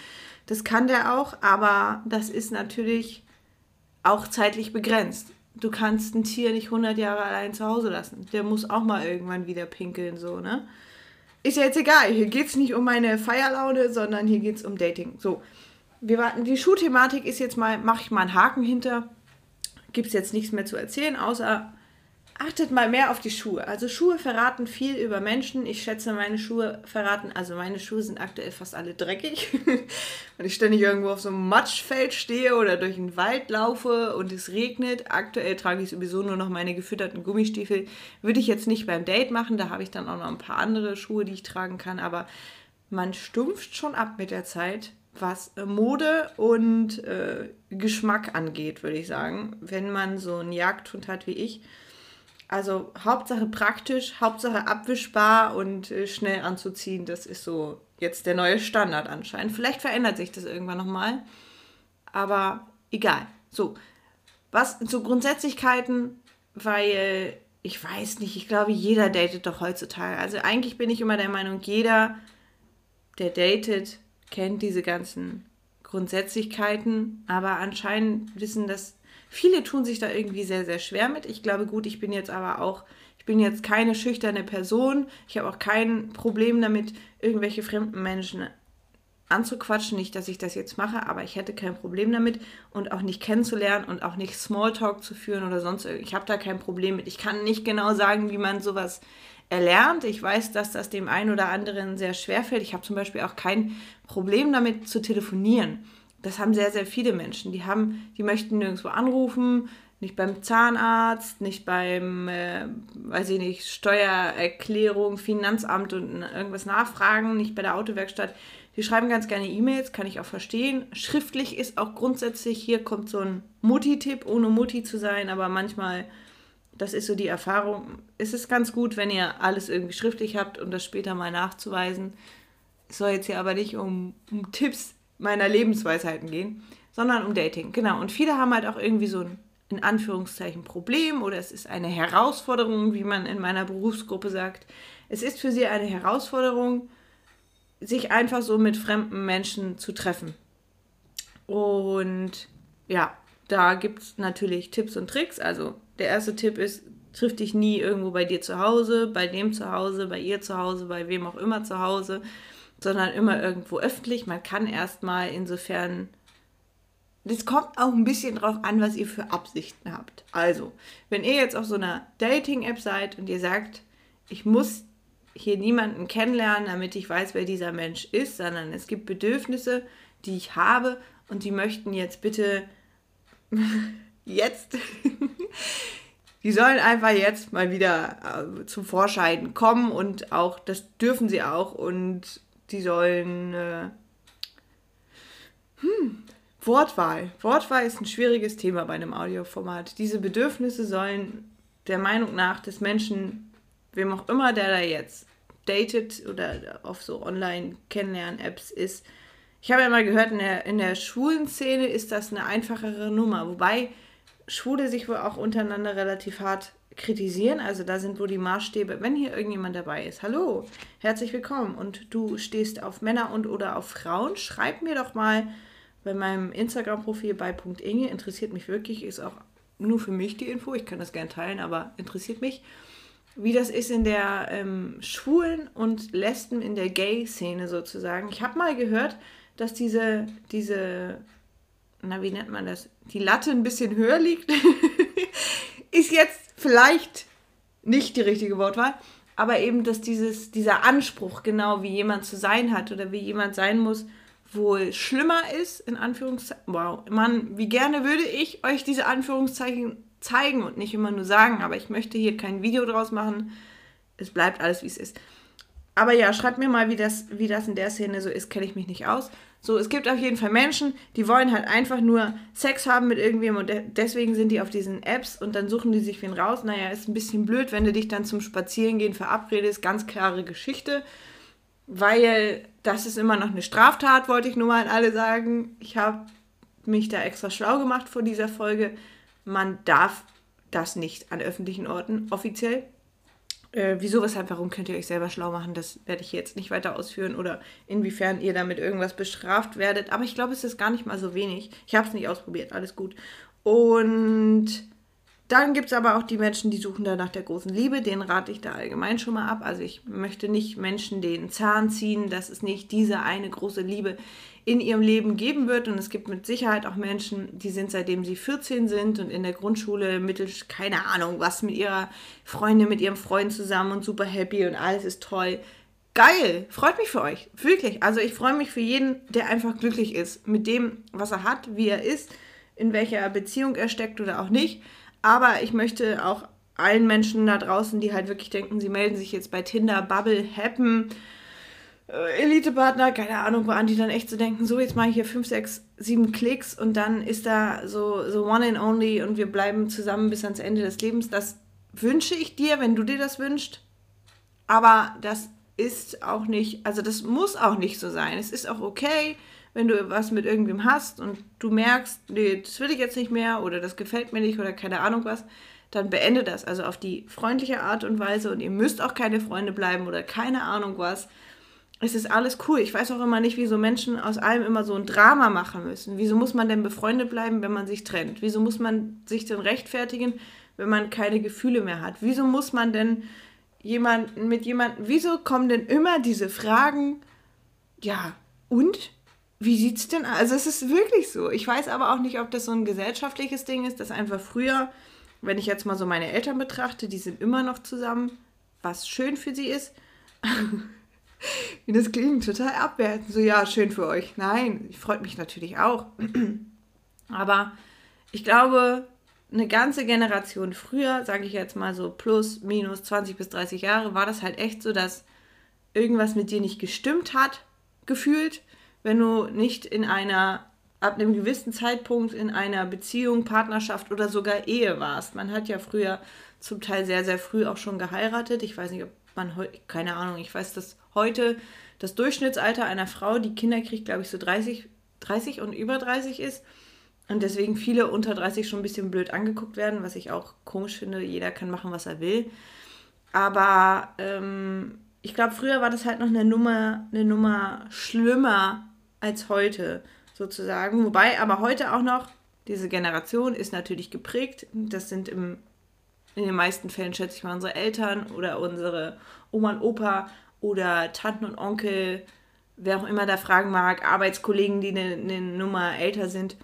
Das kann der auch, aber das ist natürlich auch zeitlich begrenzt. Du kannst ein Tier nicht 100 Jahre allein zu Hause lassen. Der muss auch mal irgendwann wieder pinkeln, so, ne? Ist ja jetzt egal. Hier geht es nicht um meine Feierlaune, sondern hier geht es um Dating. So, wir warten. Die Schuhthematik ist jetzt mal, mache ich mal einen Haken hinter. Gibt es jetzt nichts mehr zu erzählen, außer achtet mal mehr auf die Schuhe. Also Schuhe verraten viel über Menschen. Ich schätze, meine Schuhe verraten, also meine Schuhe sind aktuell fast alle dreckig. Wenn ich ständig irgendwo auf so einem Matschfeld stehe oder durch den Wald laufe und es regnet. Aktuell trage ich sowieso nur noch meine gefütterten Gummistiefel. Würde ich jetzt nicht beim Date machen. Da habe ich dann auch noch ein paar andere Schuhe, die ich tragen kann. Aber man stumpft schon ab mit der Zeit was Mode und äh, Geschmack angeht, würde ich sagen. Wenn man so einen Jagdhund hat wie ich, also Hauptsache praktisch, Hauptsache abwischbar und äh, schnell anzuziehen. Das ist so jetzt der neue Standard anscheinend. Vielleicht verändert sich das irgendwann nochmal. Aber egal. So, was zu Grundsätzlichkeiten, weil ich weiß nicht, ich glaube, jeder datet doch heutzutage. Also eigentlich bin ich immer der Meinung, jeder, der datet, kennt diese ganzen Grundsätzlichkeiten. Aber anscheinend wissen das Viele tun sich da irgendwie sehr, sehr schwer mit. Ich glaube, gut, ich bin jetzt aber auch, ich bin jetzt keine schüchterne Person. Ich habe auch kein Problem damit, irgendwelche fremden Menschen anzuquatschen. Nicht, dass ich das jetzt mache, aber ich hätte kein Problem damit und auch nicht kennenzulernen und auch nicht Smalltalk zu führen oder sonst. Ich habe da kein Problem mit. Ich kann nicht genau sagen, wie man sowas erlernt. Ich weiß, dass das dem einen oder anderen sehr schwer fällt. Ich habe zum Beispiel auch kein Problem damit zu telefonieren. Das haben sehr, sehr viele Menschen. Die haben, die möchten nirgendwo anrufen, nicht beim Zahnarzt, nicht beim, äh, weiß ich nicht, Steuererklärung, Finanzamt und irgendwas nachfragen, nicht bei der Autowerkstatt. Die schreiben ganz gerne E-Mails, kann ich auch verstehen. Schriftlich ist auch grundsätzlich, hier kommt so ein Mutti-Tipp, ohne Mutti zu sein, aber manchmal, das ist so die Erfahrung, ist es ganz gut, wenn ihr alles irgendwie schriftlich habt und das später mal nachzuweisen. Es soll jetzt hier aber nicht um, um Tipps meiner Lebensweisheiten gehen, sondern um Dating. Genau. Und viele haben halt auch irgendwie so ein, in Anführungszeichen, Problem oder es ist eine Herausforderung, wie man in meiner Berufsgruppe sagt. Es ist für sie eine Herausforderung, sich einfach so mit fremden Menschen zu treffen. Und ja, da gibt es natürlich Tipps und Tricks. Also der erste Tipp ist, triff dich nie irgendwo bei dir zu Hause, bei dem zu Hause, bei ihr zu Hause, bei wem auch immer zu Hause sondern immer irgendwo öffentlich. Man kann erstmal insofern. Das kommt auch ein bisschen drauf an, was ihr für Absichten habt. Also, wenn ihr jetzt auf so einer Dating-App seid und ihr sagt, ich muss hier niemanden kennenlernen, damit ich weiß, wer dieser Mensch ist, sondern es gibt Bedürfnisse, die ich habe und die möchten jetzt bitte jetzt, die sollen einfach jetzt mal wieder äh, zum Vorschein kommen und auch, das dürfen sie auch und die sollen. Äh, hm, Wortwahl. Wortwahl ist ein schwieriges Thema bei einem Audioformat. Diese Bedürfnisse sollen der Meinung nach des Menschen, wem auch immer der da jetzt datet oder auf so Online-Kennenlernen-Apps ist. Ich habe ja mal gehört, in der, in der schwulen Szene ist das eine einfachere Nummer, wobei Schwule sich wohl auch untereinander relativ hart kritisieren. Also da sind wohl die Maßstäbe, wenn hier irgendjemand dabei ist. Hallo, herzlich willkommen und du stehst auf Männer und oder auf Frauen. Schreib mir doch mal bei meinem Instagram-Profil bei .inge. Interessiert mich wirklich, ist auch nur für mich die Info. Ich kann das gerne teilen, aber interessiert mich. Wie das ist in der ähm, Schwulen und Lesben, in der Gay-Szene sozusagen. Ich habe mal gehört, dass diese, diese, na, wie nennt man das? Die Latte ein bisschen höher liegt. ist jetzt vielleicht nicht die richtige Wortwahl, aber eben, dass dieses, dieser Anspruch, genau wie jemand zu sein hat oder wie jemand sein muss, wohl schlimmer ist, in Anführungszeichen. Wow, Mann, wie gerne würde ich euch diese Anführungszeichen zeigen und nicht immer nur sagen, aber ich möchte hier kein Video draus machen. Es bleibt alles, wie es ist. Aber ja, schreibt mir mal, wie das, wie das in der Szene so ist, kenne ich mich nicht aus. So, es gibt auf jeden Fall Menschen, die wollen halt einfach nur Sex haben mit irgendwem und de deswegen sind die auf diesen Apps und dann suchen die sich wen raus. Naja, ist ein bisschen blöd, wenn du dich dann zum Spazierengehen verabredest. Ganz klare Geschichte, weil das ist immer noch eine Straftat, wollte ich nur mal an alle sagen. Ich habe mich da extra schlau gemacht vor dieser Folge. Man darf das nicht an öffentlichen Orten offiziell. Äh, wieso, weshalb, warum könnt ihr euch selber schlau machen? Das werde ich jetzt nicht weiter ausführen oder inwiefern ihr damit irgendwas bestraft werdet. Aber ich glaube, es ist gar nicht mal so wenig. Ich habe es nicht ausprobiert, alles gut. Und dann gibt es aber auch die Menschen, die suchen da nach der großen Liebe. Den rate ich da allgemein schon mal ab. Also ich möchte nicht Menschen den Zahn ziehen, dass es nicht diese eine große Liebe in ihrem Leben geben wird. Und es gibt mit Sicherheit auch Menschen, die sind seitdem sie 14 sind und in der Grundschule mittel, keine Ahnung, was mit ihrer Freundin, mit ihrem Freund zusammen und super happy und alles ist toll. Geil, freut mich für euch, wirklich. Also ich freue mich für jeden, der einfach glücklich ist mit dem, was er hat, wie er ist, in welcher Beziehung er steckt oder auch nicht. Aber ich möchte auch allen Menschen da draußen, die halt wirklich denken, sie melden sich jetzt bei Tinder, Bubble, Happen, äh, Elite-Partner, keine Ahnung, woran die dann echt so denken, so jetzt mache ich hier 5, 6, 7 Klicks und dann ist da so, so one and only und wir bleiben zusammen bis ans Ende des Lebens. Das wünsche ich dir, wenn du dir das wünschst. Aber das ist auch nicht, also das muss auch nicht so sein. Es ist auch okay, wenn du was mit irgendwem hast und du merkst, nee, das will ich jetzt nicht mehr oder das gefällt mir nicht oder keine Ahnung was, dann beende das. Also auf die freundliche Art und Weise und ihr müsst auch keine Freunde bleiben oder keine Ahnung was. Es ist alles cool. Ich weiß auch immer nicht, wieso Menschen aus allem immer so ein Drama machen müssen. Wieso muss man denn befreundet bleiben, wenn man sich trennt? Wieso muss man sich denn rechtfertigen, wenn man keine Gefühle mehr hat? Wieso muss man denn jemanden mit jemandem, wieso kommen denn immer diese Fragen, ja, und? Wie sieht's denn aus? Also es ist wirklich so. Ich weiß aber auch nicht, ob das so ein gesellschaftliches Ding ist, dass einfach früher, wenn ich jetzt mal so meine Eltern betrachte, die sind immer noch zusammen, was schön für sie ist. Wie das klingt, total abwertend. So, ja, schön für euch. Nein, freut mich natürlich auch. aber ich glaube, eine ganze Generation früher, sage ich jetzt mal so plus, minus 20 bis 30 Jahre, war das halt echt so, dass irgendwas mit dir nicht gestimmt hat, gefühlt wenn du nicht in einer, ab einem gewissen Zeitpunkt in einer Beziehung, Partnerschaft oder sogar Ehe warst. Man hat ja früher zum Teil sehr, sehr früh auch schon geheiratet. Ich weiß nicht, ob man keine Ahnung, ich weiß, dass heute das Durchschnittsalter einer Frau, die Kinder kriegt, glaube ich, so 30, 30 und über 30 ist. Und deswegen viele unter 30 schon ein bisschen blöd angeguckt werden, was ich auch komisch finde. Jeder kann machen, was er will. Aber ähm, ich glaube, früher war das halt noch eine Nummer, eine Nummer schlimmer als heute sozusagen. Wobei aber heute auch noch, diese Generation ist natürlich geprägt. Das sind im, in den meisten Fällen, schätze ich mal, unsere Eltern oder unsere Oma und Opa oder Tanten und Onkel, wer auch immer da fragen mag, Arbeitskollegen, die eine, eine Nummer älter sind,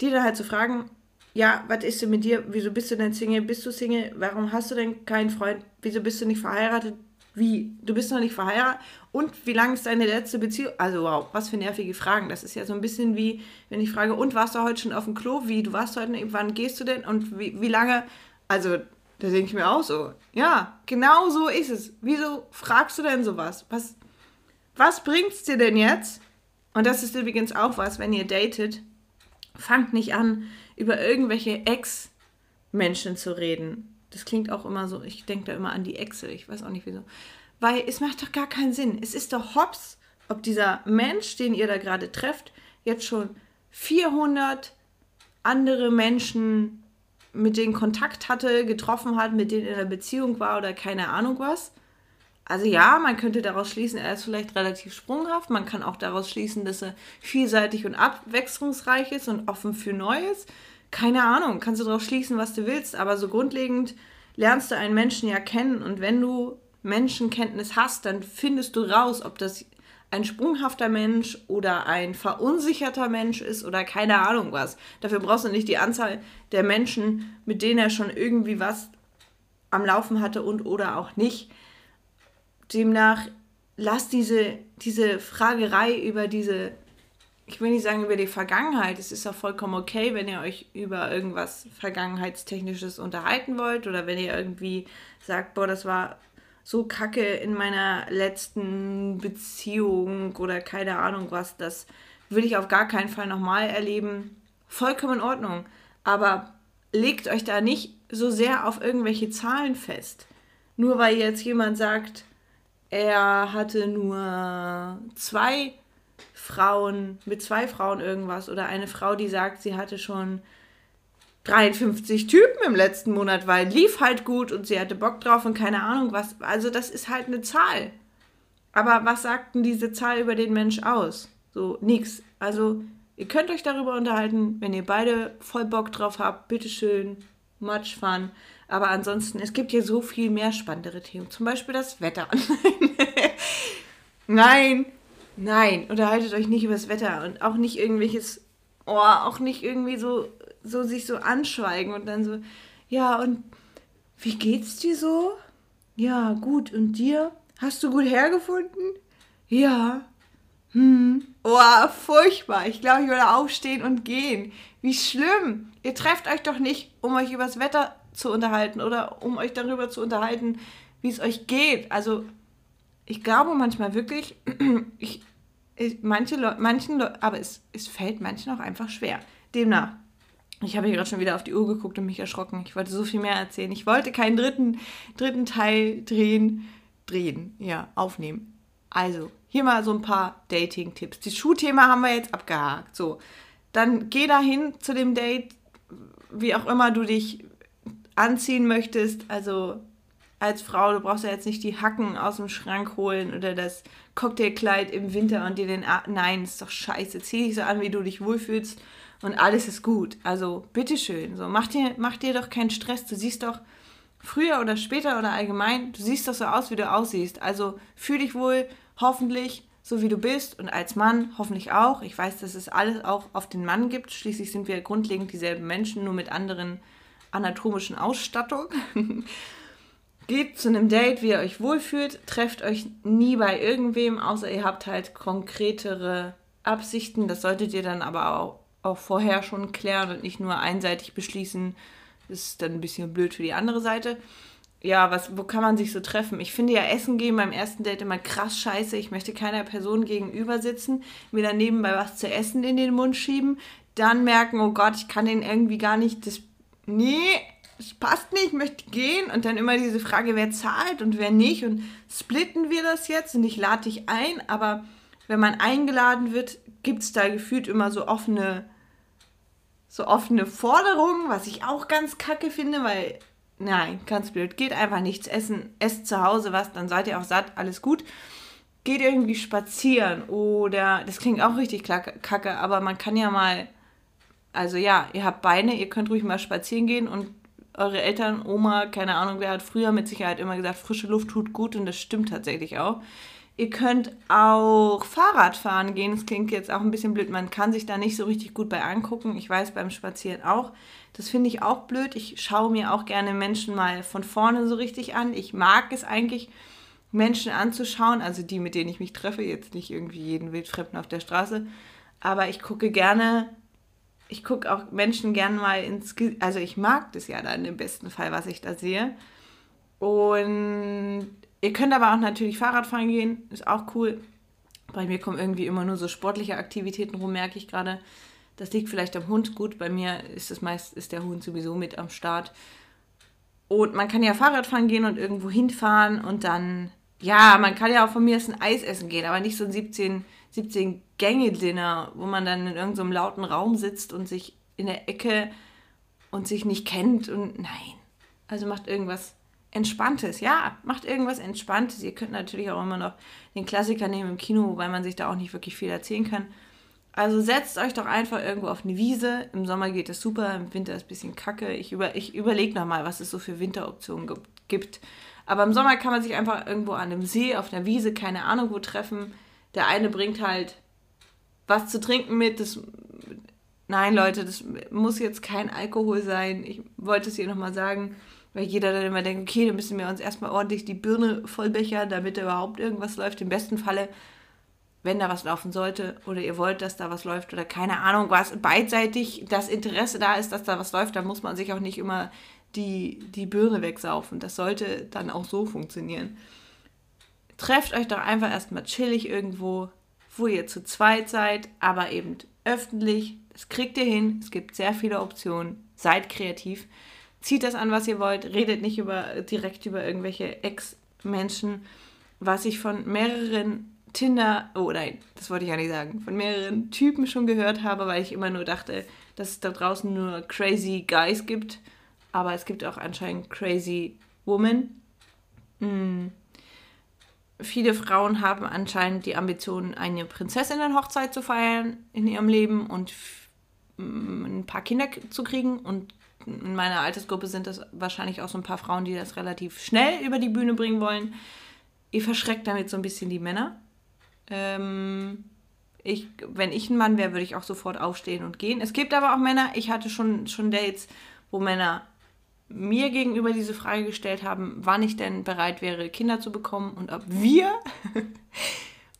die dann halt so fragen, ja, was ist denn mit dir? Wieso bist du denn Single? Bist du Single? Warum hast du denn keinen Freund? Wieso bist du nicht verheiratet? Wie? Du bist noch nicht verheiratet? Und wie lange ist deine letzte Beziehung? Also wow, was für nervige Fragen. Das ist ja so ein bisschen wie, wenn ich frage, und warst du heute schon auf dem Klo? Wie? Du warst heute, wann gehst du denn? Und wie, wie lange? Also, da denke ich mir auch so. Ja, genau so ist es. Wieso fragst du denn sowas? Was, was bringt's dir denn jetzt? Und das ist übrigens auch was, wenn ihr datet, fangt nicht an, über irgendwelche Ex-Menschen zu reden. Das klingt auch immer so, ich denke da immer an die Excel, ich weiß auch nicht wieso. Weil es macht doch gar keinen Sinn. Es ist doch hops, ob dieser Mensch, den ihr da gerade trefft, jetzt schon 400 andere Menschen mit denen Kontakt hatte, getroffen hat, mit denen in einer Beziehung war oder keine Ahnung was. Also ja, man könnte daraus schließen, er ist vielleicht relativ sprunghaft. Man kann auch daraus schließen, dass er vielseitig und abwechslungsreich ist und offen für Neues keine Ahnung, kannst du darauf schließen, was du willst, aber so grundlegend lernst du einen Menschen ja kennen und wenn du Menschenkenntnis hast, dann findest du raus, ob das ein sprunghafter Mensch oder ein verunsicherter Mensch ist oder keine Ahnung was. Dafür brauchst du nicht die Anzahl der Menschen, mit denen er schon irgendwie was am Laufen hatte und oder auch nicht. Demnach lass diese, diese Fragerei über diese, ich will nicht sagen über die Vergangenheit, es ist auch vollkommen okay, wenn ihr euch über irgendwas Vergangenheitstechnisches unterhalten wollt oder wenn ihr irgendwie sagt, boah, das war so kacke in meiner letzten Beziehung oder keine Ahnung was, das will ich auf gar keinen Fall nochmal erleben. Vollkommen in Ordnung. Aber legt euch da nicht so sehr auf irgendwelche Zahlen fest. Nur weil jetzt jemand sagt, er hatte nur zwei Frauen, mit zwei Frauen irgendwas oder eine Frau, die sagt, sie hatte schon 53 Typen im letzten Monat, weil lief halt gut und sie hatte Bock drauf und keine Ahnung was. Also das ist halt eine Zahl. Aber was sagt denn diese Zahl über den Mensch aus? So, nix. Also ihr könnt euch darüber unterhalten, wenn ihr beide voll Bock drauf habt, bitteschön, much fun. Aber ansonsten, es gibt hier so viel mehr spannendere Themen. Zum Beispiel das Wetter. nein, nein, unterhaltet euch nicht über das Wetter und auch nicht irgendwelches, oh, auch nicht irgendwie so so sich so anschweigen und dann so, ja, und wie geht's dir so? Ja, gut. Und dir? Hast du gut hergefunden? Ja. Hm. Oh, furchtbar. Ich glaube, ich würde aufstehen und gehen. Wie schlimm. Ihr trefft euch doch nicht, um euch übers Wetter zu unterhalten oder um euch darüber zu unterhalten, wie es euch geht. Also, ich glaube manchmal wirklich, ich, ich manche Leute, manchen Leuten, aber es, es fällt manchen auch einfach schwer. Demnach, ich habe hier gerade schon wieder auf die Uhr geguckt und mich erschrocken. Ich wollte so viel mehr erzählen. Ich wollte keinen dritten, dritten Teil drehen, drehen, ja, aufnehmen. Also, hier mal so ein paar Dating-Tipps. Das Schuhthema haben wir jetzt abgehakt. So, dann geh dahin zu dem Date, wie auch immer du dich anziehen möchtest. Also, als Frau, du brauchst ja jetzt nicht die Hacken aus dem Schrank holen oder das Cocktailkleid im Winter und dir den. A Nein, ist doch scheiße. Zieh dich so an, wie du dich wohlfühlst und alles ist gut. Also bitteschön, so mach dir, mach dir doch keinen Stress. Du siehst doch früher oder später oder allgemein, du siehst doch so aus, wie du aussiehst. Also fühl dich wohl, hoffentlich so wie du bist und als Mann hoffentlich auch. Ich weiß, dass es alles auch auf den Mann gibt. Schließlich sind wir grundlegend dieselben Menschen, nur mit anderen anatomischen Ausstattung. Geht zu einem Date, wie ihr euch wohlfühlt. Trefft euch nie bei irgendwem, außer ihr habt halt konkretere Absichten. Das solltet ihr dann aber auch auch vorher schon klären und nicht nur einseitig beschließen. Ist dann ein bisschen blöd für die andere Seite. Ja, was, wo kann man sich so treffen? Ich finde ja Essen gehen beim ersten Date immer krass scheiße. Ich möchte keiner Person gegenüber sitzen, mir dann nebenbei was zu essen in den Mund schieben, dann merken, oh Gott, ich kann den irgendwie gar nicht, das, nee, das passt nicht, ich möchte gehen und dann immer diese Frage, wer zahlt und wer nicht und splitten wir das jetzt und ich lade dich ein, aber wenn man eingeladen wird, gibt es da gefühlt immer so offene so offene Forderungen, was ich auch ganz kacke finde, weil, nein, ganz blöd, geht einfach nichts essen, esst zu Hause was, dann seid ihr auch satt, alles gut. Geht irgendwie spazieren oder, das klingt auch richtig kacke, aber man kann ja mal, also ja, ihr habt Beine, ihr könnt ruhig mal spazieren gehen und eure Eltern, Oma, keine Ahnung, wer hat früher mit Sicherheit immer gesagt, frische Luft tut gut und das stimmt tatsächlich auch. Ihr könnt auch Fahrrad fahren gehen. Das klingt jetzt auch ein bisschen blöd. Man kann sich da nicht so richtig gut bei angucken. Ich weiß beim Spazieren auch. Das finde ich auch blöd. Ich schaue mir auch gerne Menschen mal von vorne so richtig an. Ich mag es eigentlich, Menschen anzuschauen. Also die, mit denen ich mich treffe. Jetzt nicht irgendwie jeden Wildfremden auf der Straße. Aber ich gucke gerne, ich gucke auch Menschen gerne mal ins Gesicht. Also ich mag das ja dann im besten Fall, was ich da sehe. Und Ihr könnt aber auch natürlich Fahrradfahren gehen, ist auch cool. Bei mir kommen irgendwie immer nur so sportliche Aktivitäten rum, merke ich gerade. Das liegt vielleicht am Hund. Gut, bei mir ist es meist ist der Hund sowieso mit am Start. Und man kann ja Fahrradfahren gehen und irgendwo hinfahren und dann, ja, man kann ja auch von mir aus ein Eis essen gehen, aber nicht so ein 17, 17 Gänge-Dinner, wo man dann in irgendeinem so lauten Raum sitzt und sich in der Ecke und sich nicht kennt und nein. Also macht irgendwas Entspanntes, ja, macht irgendwas Entspanntes. Ihr könnt natürlich auch immer noch den Klassiker nehmen im Kino, wobei man sich da auch nicht wirklich viel erzählen kann. Also setzt euch doch einfach irgendwo auf eine Wiese. Im Sommer geht es super, im Winter ist ein bisschen kacke. Ich, über, ich überlege nochmal, was es so für Winteroptionen gibt. Aber im Sommer kann man sich einfach irgendwo an einem See, auf einer Wiese, keine Ahnung wo treffen. Der eine bringt halt was zu trinken mit. Das, nein, Leute, das muss jetzt kein Alkohol sein. Ich wollte es hier nochmal sagen, weil jeder dann immer denkt, okay, dann müssen wir uns erstmal ordentlich die Birne vollbechern, damit da überhaupt irgendwas läuft. Im besten Falle, wenn da was laufen sollte oder ihr wollt, dass da was läuft oder keine Ahnung was, beidseitig das Interesse da ist, dass da was läuft, dann muss man sich auch nicht immer die, die Birne wegsaufen. Das sollte dann auch so funktionieren. Trefft euch doch einfach erstmal chillig irgendwo, wo ihr zu zweit seid, aber eben öffentlich. Das kriegt ihr hin. Es gibt sehr viele Optionen. Seid kreativ. Zieht das an, was ihr wollt. Redet nicht über, direkt über irgendwelche Ex-Menschen. Was ich von mehreren Tinder, oh nein, das wollte ich ja nicht sagen, von mehreren Typen schon gehört habe, weil ich immer nur dachte, dass es da draußen nur crazy Guys gibt. Aber es gibt auch anscheinend crazy Women. Hm viele Frauen haben anscheinend die Ambition, eine Prinzessinnenhochzeit zu feiern in ihrem Leben und ein paar Kinder zu kriegen. Und in meiner Altersgruppe sind das wahrscheinlich auch so ein paar Frauen, die das relativ schnell über die Bühne bringen wollen. Ihr verschreckt damit so ein bisschen die Männer. Ähm, ich, wenn ich ein Mann wäre, würde ich auch sofort aufstehen und gehen. Es gibt aber auch Männer, ich hatte schon, schon Dates, wo Männer mir gegenüber diese Frage gestellt haben, wann ich denn bereit wäre, Kinder zu bekommen und ob wir,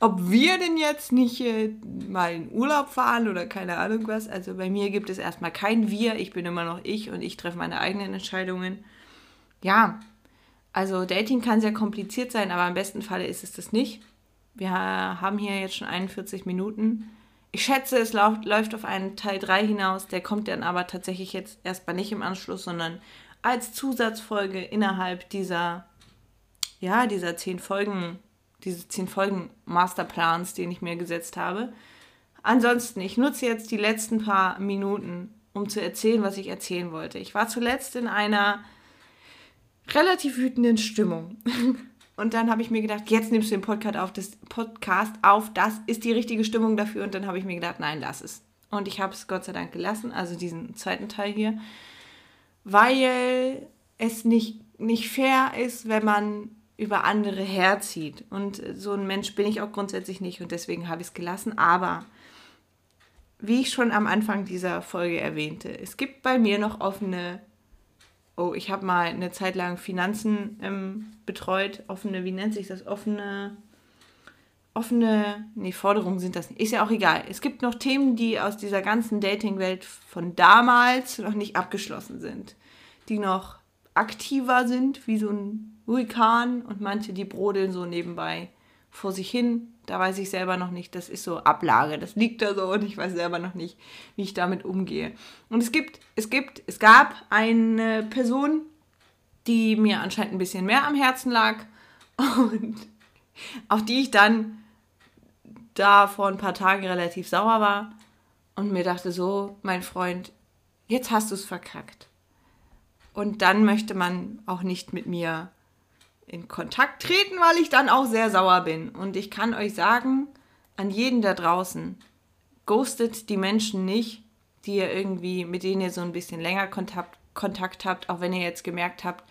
ob wir denn jetzt nicht äh, mal in Urlaub fahren oder keine Ahnung was. Also bei mir gibt es erstmal kein Wir, ich bin immer noch ich und ich treffe meine eigenen Entscheidungen. Ja, also Dating kann sehr kompliziert sein, aber im besten Falle ist es das nicht. Wir haben hier jetzt schon 41 Minuten. Ich schätze, es läuft auf einen Teil 3 hinaus. Der kommt dann aber tatsächlich jetzt erstmal nicht im Anschluss, sondern als Zusatzfolge innerhalb dieser, ja, dieser zehn Folgen, diese zehn Folgen Masterplans, den ich mir gesetzt habe. Ansonsten, ich nutze jetzt die letzten paar Minuten, um zu erzählen, was ich erzählen wollte. Ich war zuletzt in einer relativ wütenden Stimmung. Und dann habe ich mir gedacht, jetzt nimmst du den Podcast auf, das Podcast auf, das ist die richtige Stimmung dafür. Und dann habe ich mir gedacht, nein, lass es. Und ich habe es Gott sei Dank gelassen, also diesen zweiten Teil hier weil es nicht, nicht fair ist, wenn man über andere herzieht. Und so ein Mensch bin ich auch grundsätzlich nicht und deswegen habe ich es gelassen. Aber wie ich schon am Anfang dieser Folge erwähnte, es gibt bei mir noch offene, oh, ich habe mal eine Zeit lang Finanzen ähm, betreut, offene, wie nennt sich das, offene, offene, nee, Forderungen sind das nicht, ist ja auch egal. Es gibt noch Themen, die aus dieser ganzen Dating-Welt von damals noch nicht abgeschlossen sind die noch aktiver sind, wie so ein Vulkan und manche, die brodeln so nebenbei vor sich hin. Da weiß ich selber noch nicht, das ist so Ablage, das liegt da so und ich weiß selber noch nicht, wie ich damit umgehe. Und es gibt, es gibt, es gab eine Person, die mir anscheinend ein bisschen mehr am Herzen lag und auf die ich dann da vor ein paar Tagen relativ sauer war und mir dachte so, mein Freund, jetzt hast du es verkackt. Und dann möchte man auch nicht mit mir in Kontakt treten, weil ich dann auch sehr sauer bin. Und ich kann euch sagen, an jeden da draußen, ghostet die Menschen nicht, die ihr irgendwie, mit denen ihr so ein bisschen länger Kontakt, Kontakt habt, auch wenn ihr jetzt gemerkt habt,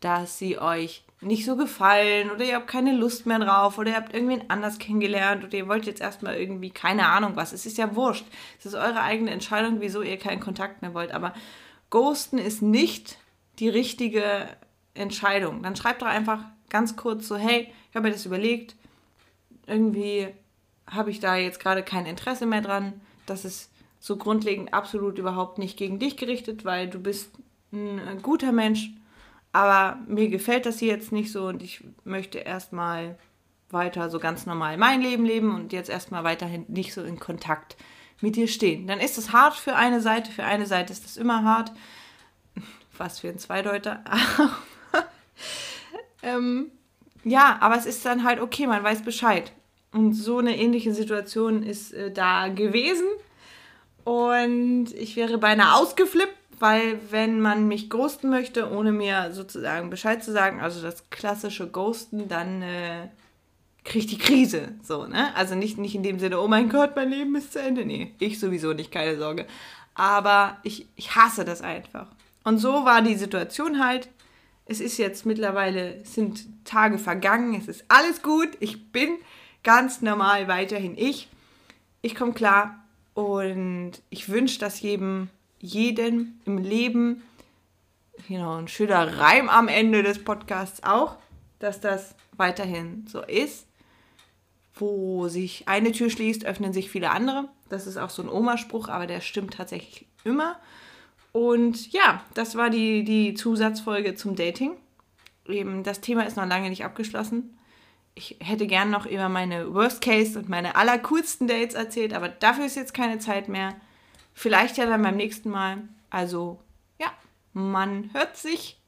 dass sie euch nicht so gefallen oder ihr habt keine Lust mehr drauf oder ihr habt irgendwen anders kennengelernt oder ihr wollt jetzt erstmal irgendwie keine Ahnung was. Es ist ja wurscht. Es ist eure eigene Entscheidung, wieso ihr keinen Kontakt mehr wollt. Aber Ghosten ist nicht die richtige Entscheidung. Dann schreibt doch einfach ganz kurz so, hey, ich habe mir das überlegt, irgendwie habe ich da jetzt gerade kein Interesse mehr dran. Das ist so grundlegend absolut überhaupt nicht gegen dich gerichtet, weil du bist ein guter Mensch, aber mir gefällt das hier jetzt nicht so und ich möchte erstmal weiter so ganz normal mein Leben leben und jetzt erstmal weiterhin nicht so in Kontakt mit dir stehen. Dann ist es hart für eine Seite, für eine Seite ist das immer hart was für ein Zweideuter. ähm, ja, aber es ist dann halt okay, man weiß Bescheid. Und so eine ähnliche Situation ist äh, da gewesen. Und ich wäre beinahe ausgeflippt, weil wenn man mich ghosten möchte, ohne mir sozusagen Bescheid zu sagen, also das klassische Ghosten, dann äh, kriege ich die Krise. So, ne? Also nicht, nicht in dem Sinne, oh mein Gott, mein Leben ist zu Ende. Nee, ich sowieso nicht, keine Sorge. Aber ich, ich hasse das einfach. Und so war die Situation halt. Es ist jetzt mittlerweile, sind Tage vergangen, es ist alles gut. Ich bin ganz normal weiterhin ich. Ich komme klar und ich wünsche das jedem, jedem im Leben, genau, ein schöner Reim am Ende des Podcasts auch, dass das weiterhin so ist. Wo sich eine Tür schließt, öffnen sich viele andere. Das ist auch so ein Oma-Spruch, aber der stimmt tatsächlich immer. Und ja, das war die, die Zusatzfolge zum Dating. Eben, das Thema ist noch lange nicht abgeschlossen. Ich hätte gern noch über meine Worst Case und meine allercoolsten Dates erzählt, aber dafür ist jetzt keine Zeit mehr. Vielleicht ja dann beim nächsten Mal. Also, ja, man hört sich.